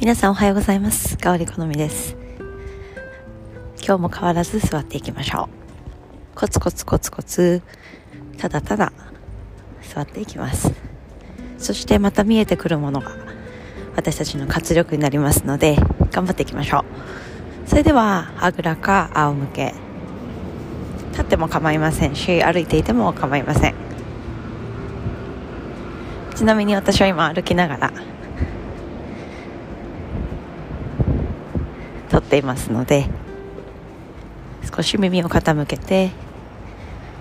皆さんおはようございます。香り好みです。今日も変わらず座っていきましょう。コツコツコツコツ。ただただ座っていきます。そしてまた見えてくるものが私たちの活力になりますので頑張っていきましょう。それではあぐらか仰向け。立っても構いませんし歩いていても構いません。ちなみに私は今歩きながら撮っていますので少し耳を傾けて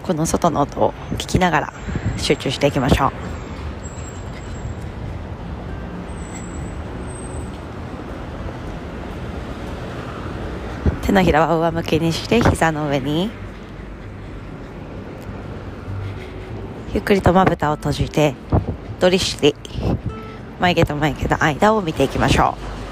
この外の音を聞きながら集中していきましょう。手のひらは上向きにして膝の上にゆっくりとまぶたを閉じてドリッシュリ眉毛と眉毛の間を見ていきましょう。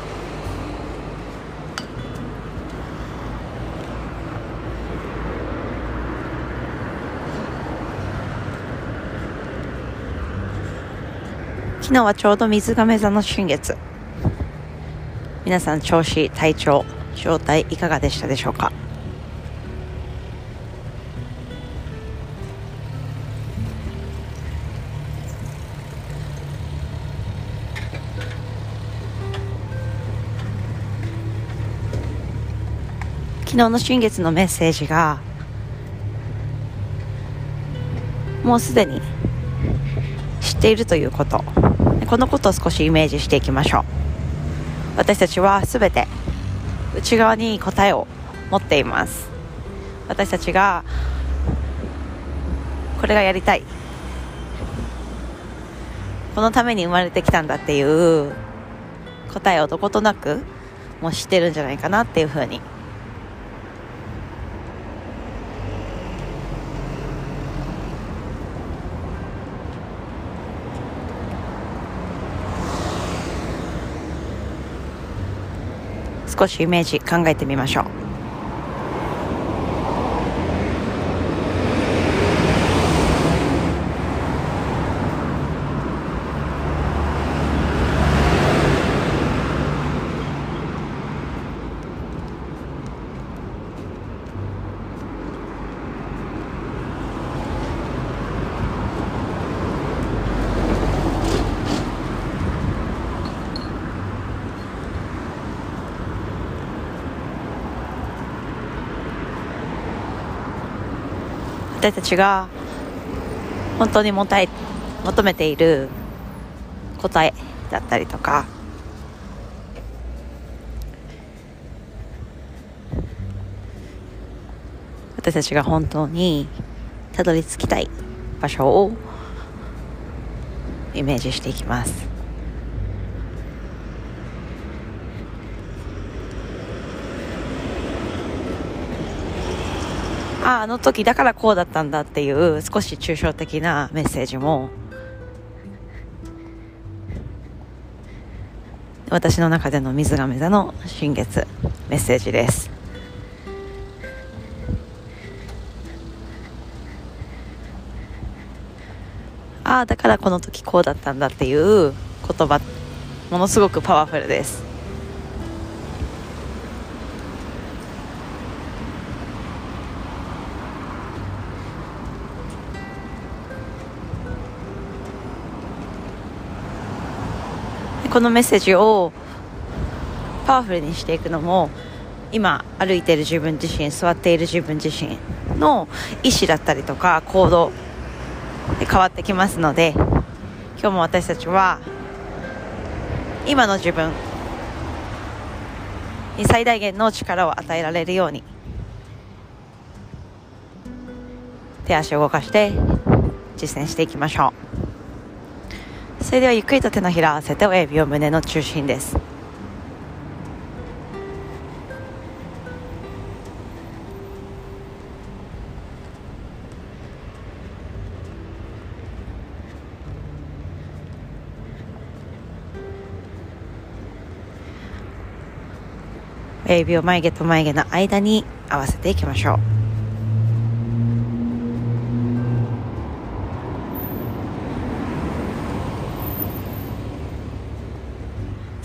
昨日はちょうど水亀座の新月。皆さん調子体調状態いかがでしたでしょうか？昨日の新月のメッセージがもうすでに知っているということ。このことを少しイメージしていきましょう。私たちは全て内側に答えを持っています。私たちがこれがやりたい。このために生まれてきたんだっていう答えをどことなくもう知ってるんじゃないかなっていうふうに少しイメージ考えてみましょう。私たちが本当にもたい求めている答えだったりとか私たちが本当にたどり着きたい場所をイメージしていきます。ああの時だからこうだったんだっていう少し抽象的なメッセージも私の中での水亀座の新月メッセージです。ああだからこの時こうだったんだっていう言葉ものすごくパワフルです。このメッセージをパワフルにしていくのも今歩いている自分自身座っている自分自身の意思だったりとか行動で変わってきますので今日も私たちは今の自分に最大限の力を与えられるように手足を動かして実践していきましょう。それではゆっくりと手のひら合わせて親指を胸の中心です。親指を眉毛と眉毛の間に合わせていきましょう。